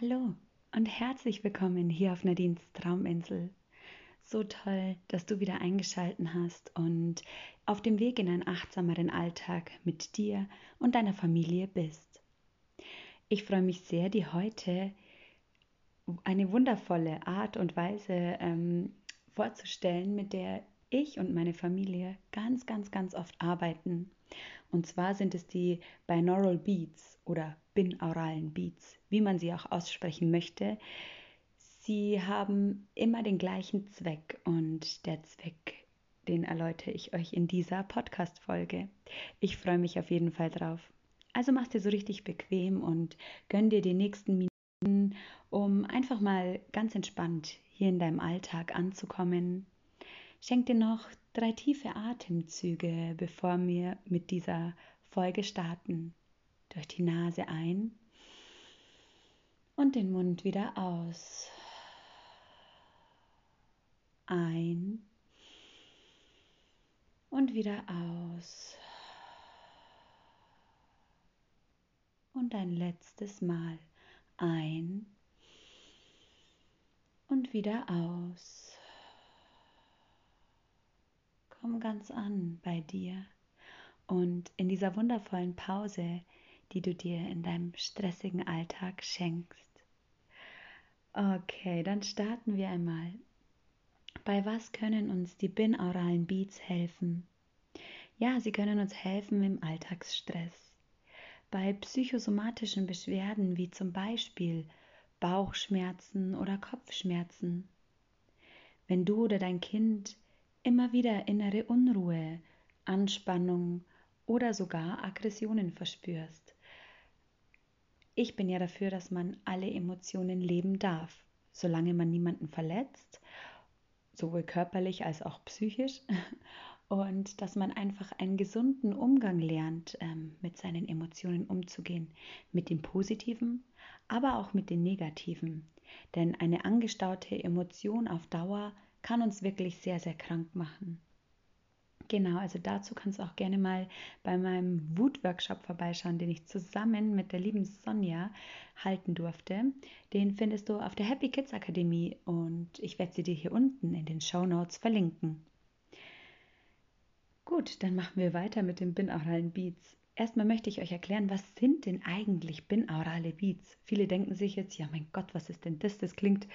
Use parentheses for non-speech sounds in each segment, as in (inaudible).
Hallo und herzlich willkommen hier auf Nadines Trauminsel. So toll, dass du wieder eingeschalten hast und auf dem Weg in einen achtsameren Alltag mit dir und deiner Familie bist. Ich freue mich sehr, dir heute eine wundervolle Art und Weise ähm, vorzustellen, mit der ich und meine Familie ganz, ganz, ganz oft arbeiten. Und zwar sind es die Binaural Beats oder binauralen Beats, wie man sie auch aussprechen möchte. Sie haben immer den gleichen Zweck und der Zweck, den erläutere ich euch in dieser Podcast-Folge. Ich freue mich auf jeden Fall drauf. Also mach dir so richtig bequem und gönn dir die nächsten Minuten, um einfach mal ganz entspannt hier in deinem Alltag anzukommen. Schenk dir noch drei tiefe Atemzüge, bevor wir mit dieser Folge starten. Durch die Nase ein und den Mund wieder aus. Ein und wieder aus. Und ein letztes Mal ein und wieder aus. Komm ganz an bei dir und in dieser wundervollen Pause, die du dir in deinem stressigen Alltag schenkst. Okay, dann starten wir einmal. Bei was können uns die binauralen Beats helfen? Ja, sie können uns helfen im Alltagsstress. Bei psychosomatischen Beschwerden wie zum Beispiel Bauchschmerzen oder Kopfschmerzen. Wenn du oder dein Kind immer wieder innere Unruhe, Anspannung oder sogar Aggressionen verspürst. Ich bin ja dafür, dass man alle Emotionen leben darf, solange man niemanden verletzt, sowohl körperlich als auch psychisch, (laughs) und dass man einfach einen gesunden Umgang lernt, ähm, mit seinen Emotionen umzugehen, mit dem Positiven, aber auch mit den Negativen. Denn eine angestaute Emotion auf Dauer kann uns wirklich sehr, sehr krank machen. Genau, also dazu kannst du auch gerne mal bei meinem Wut-Workshop vorbeischauen, den ich zusammen mit der lieben Sonja halten durfte. Den findest du auf der Happy Kids Akademie und ich werde sie dir hier unten in den Show Notes verlinken. Gut, dann machen wir weiter mit den binauralen Beats. Erstmal möchte ich euch erklären, was sind denn eigentlich binaurale Beats? Viele denken sich jetzt, ja mein Gott, was ist denn das? Das klingt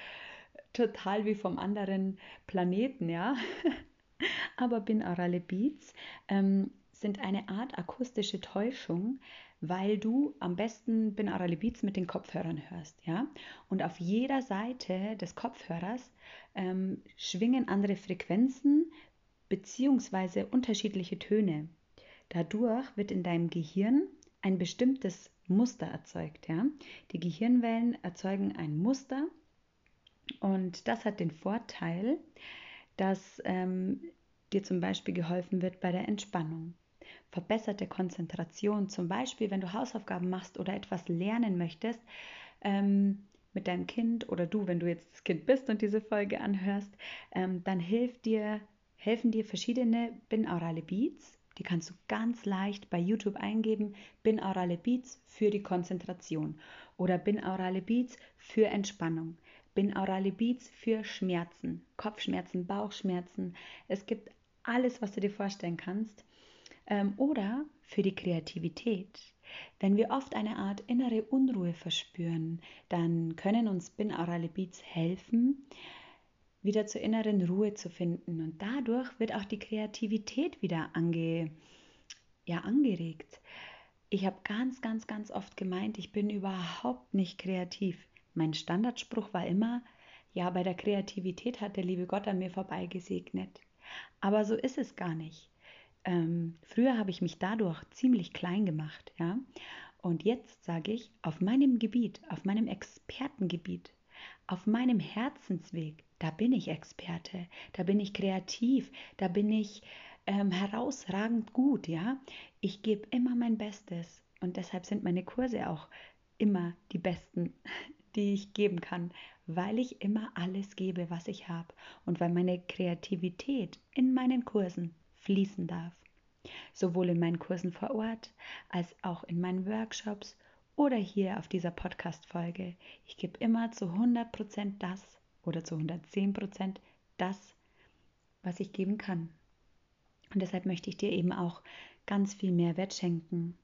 total wie vom anderen Planeten, ja. (laughs) Aber binaurale Beats ähm, sind eine Art akustische Täuschung, weil du am besten binaurale Beats mit den Kopfhörern hörst, ja. Und auf jeder Seite des Kopfhörers ähm, schwingen andere Frequenzen beziehungsweise unterschiedliche Töne. Dadurch wird in deinem Gehirn ein bestimmtes Muster erzeugt, ja. Die Gehirnwellen erzeugen ein Muster und das hat den Vorteil, dass ähm, dir zum Beispiel geholfen wird bei der Entspannung. Verbesserte Konzentration, zum Beispiel wenn du Hausaufgaben machst oder etwas lernen möchtest ähm, mit deinem Kind oder du, wenn du jetzt das Kind bist und diese Folge anhörst, ähm, dann hilft dir, helfen dir verschiedene binaurale Beats. Die kannst du ganz leicht bei YouTube eingeben, binaurale Beats für die Konzentration oder binaurale Beats für Entspannung binaurale Beats für Schmerzen, Kopfschmerzen, Bauchschmerzen. Es gibt alles, was du dir vorstellen kannst. Ähm, oder für die Kreativität. Wenn wir oft eine Art innere Unruhe verspüren, dann können uns binaurale Beats helfen, wieder zur inneren Ruhe zu finden. Und dadurch wird auch die Kreativität wieder ange, ja, angeregt. Ich habe ganz, ganz, ganz oft gemeint, ich bin überhaupt nicht kreativ. Mein Standardspruch war immer, ja, bei der Kreativität hat der liebe Gott an mir vorbeigesegnet. Aber so ist es gar nicht. Ähm, früher habe ich mich dadurch ziemlich klein gemacht, ja. Und jetzt sage ich, auf meinem Gebiet, auf meinem Expertengebiet, auf meinem Herzensweg, da bin ich Experte, da bin ich kreativ, da bin ich ähm, herausragend gut, ja. Ich gebe immer mein Bestes und deshalb sind meine Kurse auch immer die besten die ich geben kann, weil ich immer alles gebe, was ich habe und weil meine Kreativität in meinen Kursen fließen darf. Sowohl in meinen Kursen vor Ort als auch in meinen Workshops oder hier auf dieser Podcast-Folge. Ich gebe immer zu 100% das oder zu 110% das, was ich geben kann. Und deshalb möchte ich dir eben auch ganz viel Mehrwert schenken.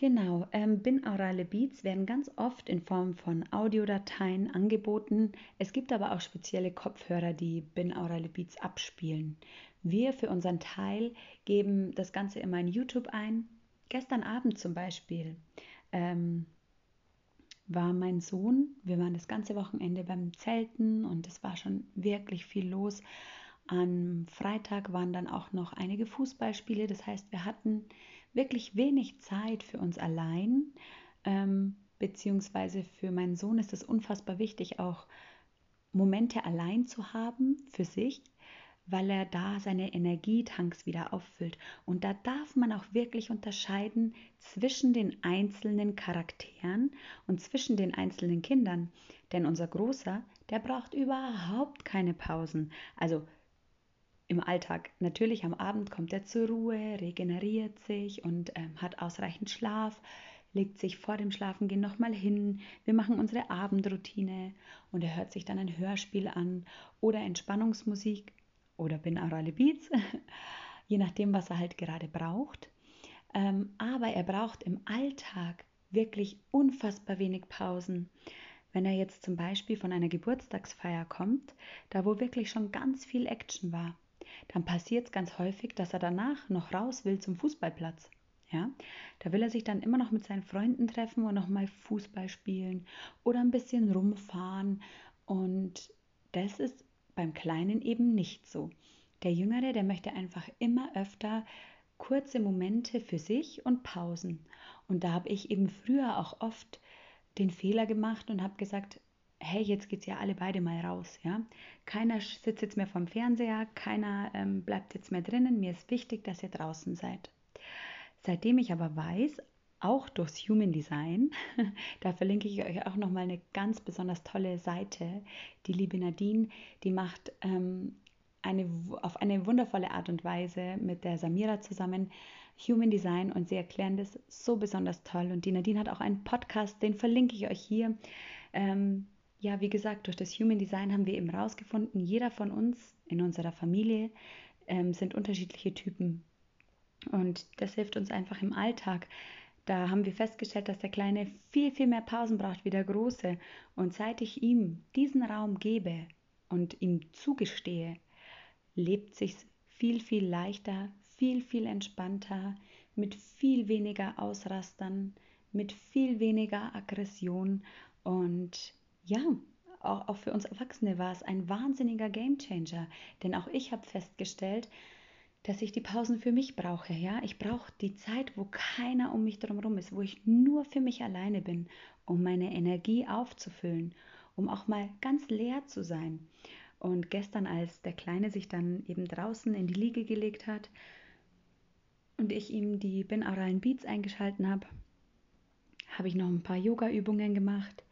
Genau, ähm, binaurale Beats werden ganz oft in Form von Audiodateien angeboten. Es gibt aber auch spezielle Kopfhörer, die binaurale Beats abspielen. Wir für unseren Teil geben das Ganze immer in YouTube ein. Gestern Abend zum Beispiel ähm, war mein Sohn, wir waren das ganze Wochenende beim Zelten und es war schon wirklich viel los. Am Freitag waren dann auch noch einige Fußballspiele, das heißt, wir hatten wirklich wenig Zeit für uns allein, ähm, beziehungsweise für meinen Sohn ist es unfassbar wichtig, auch Momente allein zu haben für sich, weil er da seine Energietanks wieder auffüllt. Und da darf man auch wirklich unterscheiden zwischen den einzelnen Charakteren und zwischen den einzelnen Kindern. Denn unser Großer, der braucht überhaupt keine Pausen. Also im Alltag. Natürlich am Abend kommt er zur Ruhe, regeneriert sich und ähm, hat ausreichend Schlaf, legt sich vor dem Schlafengehen nochmal hin. Wir machen unsere Abendroutine und er hört sich dann ein Hörspiel an oder Entspannungsmusik oder binaurale Beats, (laughs) je nachdem, was er halt gerade braucht. Ähm, aber er braucht im Alltag wirklich unfassbar wenig Pausen. Wenn er jetzt zum Beispiel von einer Geburtstagsfeier kommt, da wo wirklich schon ganz viel Action war, dann passiert es ganz häufig, dass er danach noch raus will zum Fußballplatz. Ja, da will er sich dann immer noch mit seinen Freunden treffen und nochmal Fußball spielen oder ein bisschen rumfahren. Und das ist beim Kleinen eben nicht so. Der Jüngere, der möchte einfach immer öfter kurze Momente für sich und Pausen. Und da habe ich eben früher auch oft den Fehler gemacht und habe gesagt, hey, jetzt geht's ja alle beide mal raus, ja. Keiner sitzt jetzt mehr vom Fernseher, keiner ähm, bleibt jetzt mehr drinnen. Mir ist wichtig, dass ihr draußen seid. Seitdem ich aber weiß, auch durchs Human Design. (laughs) da verlinke ich euch auch nochmal eine ganz besonders tolle Seite. Die liebe Nadine, die macht ähm, eine, auf eine wundervolle Art und Weise mit der Samira zusammen Human Design und sie erklären das so besonders toll. Und die Nadine hat auch einen Podcast, den verlinke ich euch hier. Ähm, ja, wie gesagt, durch das Human Design haben wir eben rausgefunden, jeder von uns in unserer Familie ähm, sind unterschiedliche Typen. Und das hilft uns einfach im Alltag da haben wir festgestellt, dass der Kleine viel, viel mehr Pausen braucht wie der Große. Und seit ich ihm diesen Raum gebe und ihm zugestehe, lebt sich viel, viel leichter, viel, viel entspannter, mit viel weniger Ausrastern, mit viel weniger Aggression. Und ja, auch, auch für uns Erwachsene war es ein wahnsinniger Gamechanger. Denn auch ich habe festgestellt, dass ich die Pausen für mich brauche. Ja, ich brauche die Zeit, wo keiner um mich drumherum ist, wo ich nur für mich alleine bin, um meine Energie aufzufüllen, um auch mal ganz leer zu sein. Und gestern, als der Kleine sich dann eben draußen in die Liege gelegt hat und ich ihm die binauralen Beats eingeschalten habe, habe ich noch ein paar Yoga-Übungen gemacht.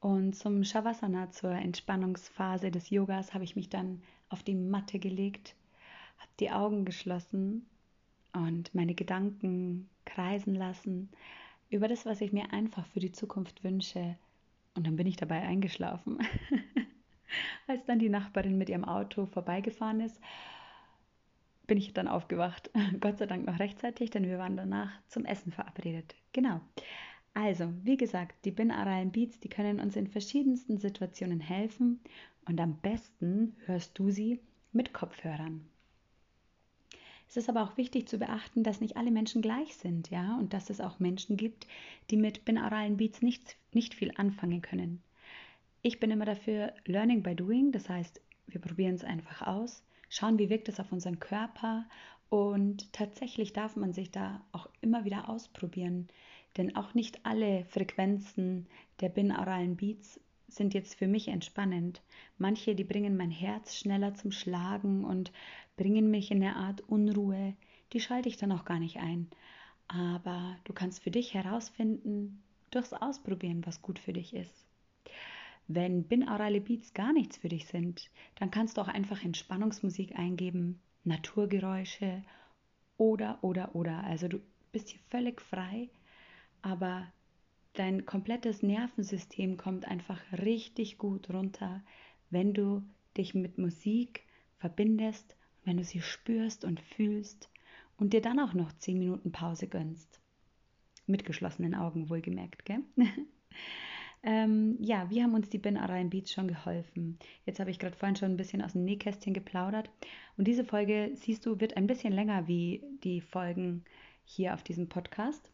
Und zum Shavasana, zur Entspannungsphase des Yogas, habe ich mich dann auf die Matte gelegt habe die Augen geschlossen und meine Gedanken kreisen lassen über das, was ich mir einfach für die Zukunft wünsche. Und dann bin ich dabei eingeschlafen. (laughs) Als dann die Nachbarin mit ihrem Auto vorbeigefahren ist, bin ich dann aufgewacht. (laughs) Gott sei Dank noch rechtzeitig, denn wir waren danach zum Essen verabredet. Genau. Also, wie gesagt, die binauralen Beats, die können uns in verschiedensten Situationen helfen und am besten hörst du sie mit Kopfhörern. Es ist aber auch wichtig zu beachten, dass nicht alle Menschen gleich sind, ja, und dass es auch Menschen gibt, die mit binauralen Beats nicht, nicht viel anfangen können. Ich bin immer dafür Learning by Doing, das heißt, wir probieren es einfach aus, schauen, wie wirkt es auf unseren Körper und tatsächlich darf man sich da auch immer wieder ausprobieren, denn auch nicht alle Frequenzen der binauralen Beats sind jetzt für mich entspannend. Manche, die bringen mein Herz schneller zum Schlagen und bringen mich in eine Art Unruhe, die schalte ich dann auch gar nicht ein. Aber du kannst für dich herausfinden, durchs Ausprobieren, was gut für dich ist. Wenn binaurale Beats gar nichts für dich sind, dann kannst du auch einfach Entspannungsmusik eingeben, Naturgeräusche oder, oder, oder. Also du bist hier völlig frei, aber dein komplettes Nervensystem kommt einfach richtig gut runter, wenn du dich mit Musik verbindest, wenn du sie spürst und fühlst und dir dann auch noch 10 Minuten Pause gönnst. Mit geschlossenen Augen wohlgemerkt, gell? (laughs) ähm, ja, wie haben uns die binaural Beats schon geholfen? Jetzt habe ich gerade vorhin schon ein bisschen aus dem Nähkästchen geplaudert und diese Folge, siehst du, wird ein bisschen länger wie die Folgen hier auf diesem Podcast.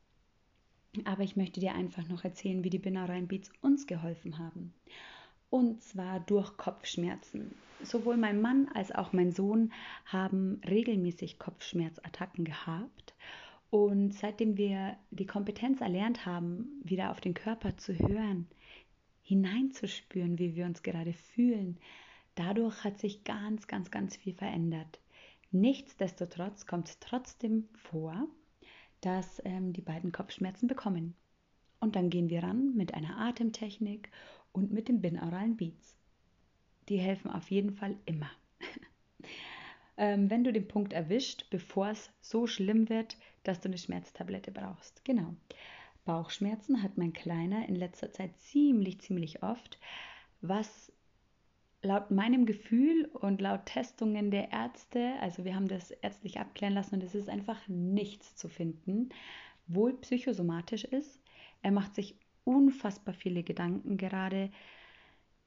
Aber ich möchte dir einfach noch erzählen, wie die binaural Beats uns geholfen haben und zwar durch Kopfschmerzen. Sowohl mein Mann als auch mein Sohn haben regelmäßig Kopfschmerzattacken gehabt. Und seitdem wir die Kompetenz erlernt haben, wieder auf den Körper zu hören, hineinzuspüren, wie wir uns gerade fühlen, dadurch hat sich ganz, ganz, ganz viel verändert. Nichtsdestotrotz kommt es trotzdem vor, dass ähm, die beiden Kopfschmerzen bekommen. Und dann gehen wir ran mit einer Atemtechnik und mit den binauralen Beats. Die helfen auf jeden Fall immer. (laughs) ähm, wenn du den Punkt erwischt, bevor es so schlimm wird, dass du eine Schmerztablette brauchst. Genau. Bauchschmerzen hat mein Kleiner in letzter Zeit ziemlich, ziemlich oft, was laut meinem Gefühl und laut Testungen der Ärzte, also wir haben das ärztlich abklären lassen und es ist einfach nichts zu finden, wohl psychosomatisch ist. Er macht sich unfassbar viele Gedanken gerade,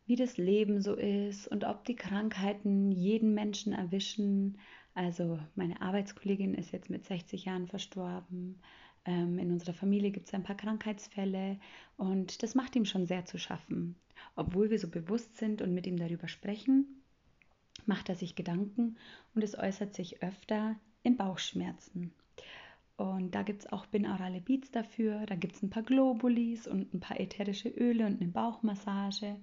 wie das Leben so ist und ob die Krankheiten jeden Menschen erwischen. Also meine Arbeitskollegin ist jetzt mit 60 Jahren verstorben. Ähm, in unserer Familie gibt es ein paar Krankheitsfälle und das macht ihm schon sehr zu schaffen. Obwohl wir so bewusst sind und mit ihm darüber sprechen, macht er sich Gedanken und es äußert sich öfter in Bauchschmerzen. Und da gibt es auch binaurale Beats dafür. Da gibt es ein paar Globulis und ein paar ätherische Öle und eine Bauchmassage.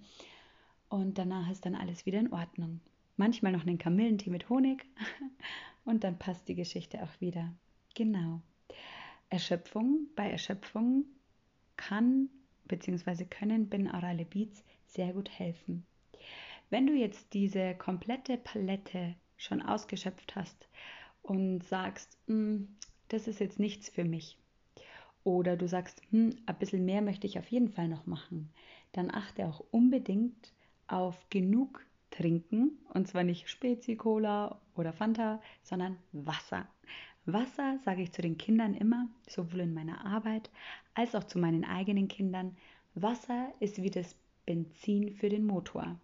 Und danach ist dann alles wieder in Ordnung. Manchmal noch einen Kamillentee mit Honig (laughs) und dann passt die Geschichte auch wieder. Genau. Erschöpfung. Bei Erschöpfung kann bzw. können binaurale Beats sehr gut helfen. Wenn du jetzt diese komplette Palette schon ausgeschöpft hast und sagst, hm, das ist jetzt nichts für mich. Oder du sagst, hm, ein bisschen mehr möchte ich auf jeden Fall noch machen. Dann achte auch unbedingt auf genug trinken. Und zwar nicht Spezi, Cola oder Fanta, sondern Wasser. Wasser sage ich zu den Kindern immer, sowohl in meiner Arbeit als auch zu meinen eigenen Kindern. Wasser ist wie das Benzin für den Motor.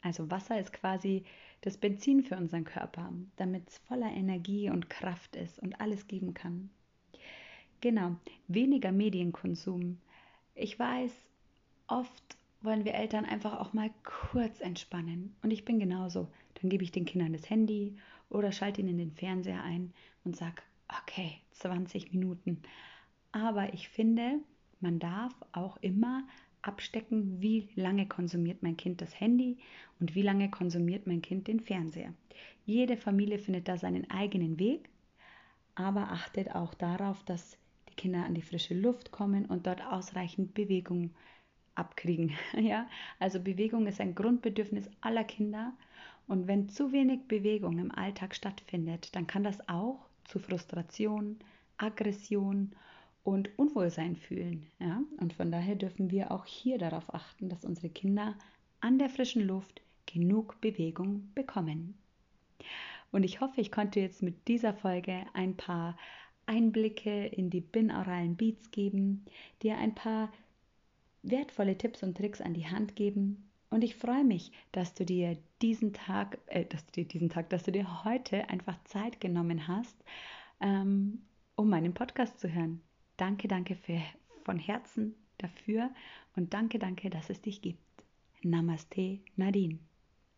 Also Wasser ist quasi das Benzin für unseren Körper, damit es voller Energie und Kraft ist und alles geben kann. Genau, weniger Medienkonsum. Ich weiß, oft wollen wir Eltern einfach auch mal kurz entspannen. Und ich bin genauso. Dann gebe ich den Kindern das Handy oder schalte ihnen den Fernseher ein und sage, okay, 20 Minuten. Aber ich finde, man darf auch immer abstecken, wie lange konsumiert mein Kind das Handy und wie lange konsumiert mein Kind den Fernseher. Jede Familie findet da seinen eigenen Weg, aber achtet auch darauf, dass die Kinder an die frische Luft kommen und dort ausreichend Bewegung abkriegen. (laughs) Ja? Also Bewegung ist ein Grundbedürfnis aller Kinder und wenn zu wenig Bewegung im Alltag stattfindet, dann kann das auch zu Frustration, Aggression und Unwohlsein fühlen. Ja? Und von daher dürfen wir auch hier darauf achten, dass unsere Kinder an der frischen Luft genug Bewegung bekommen. Und ich hoffe, ich konnte jetzt mit dieser Folge ein paar Einblicke in die binauralen Beats geben, dir ein paar wertvolle Tipps und Tricks an die Hand geben. Und ich freue mich, dass du dir diesen Tag, äh, dass du dir diesen Tag, dass du dir heute einfach Zeit genommen hast, ähm, um meinen Podcast zu hören. Danke, danke für, von Herzen dafür und danke, danke, dass es dich gibt. Namaste, Nadine.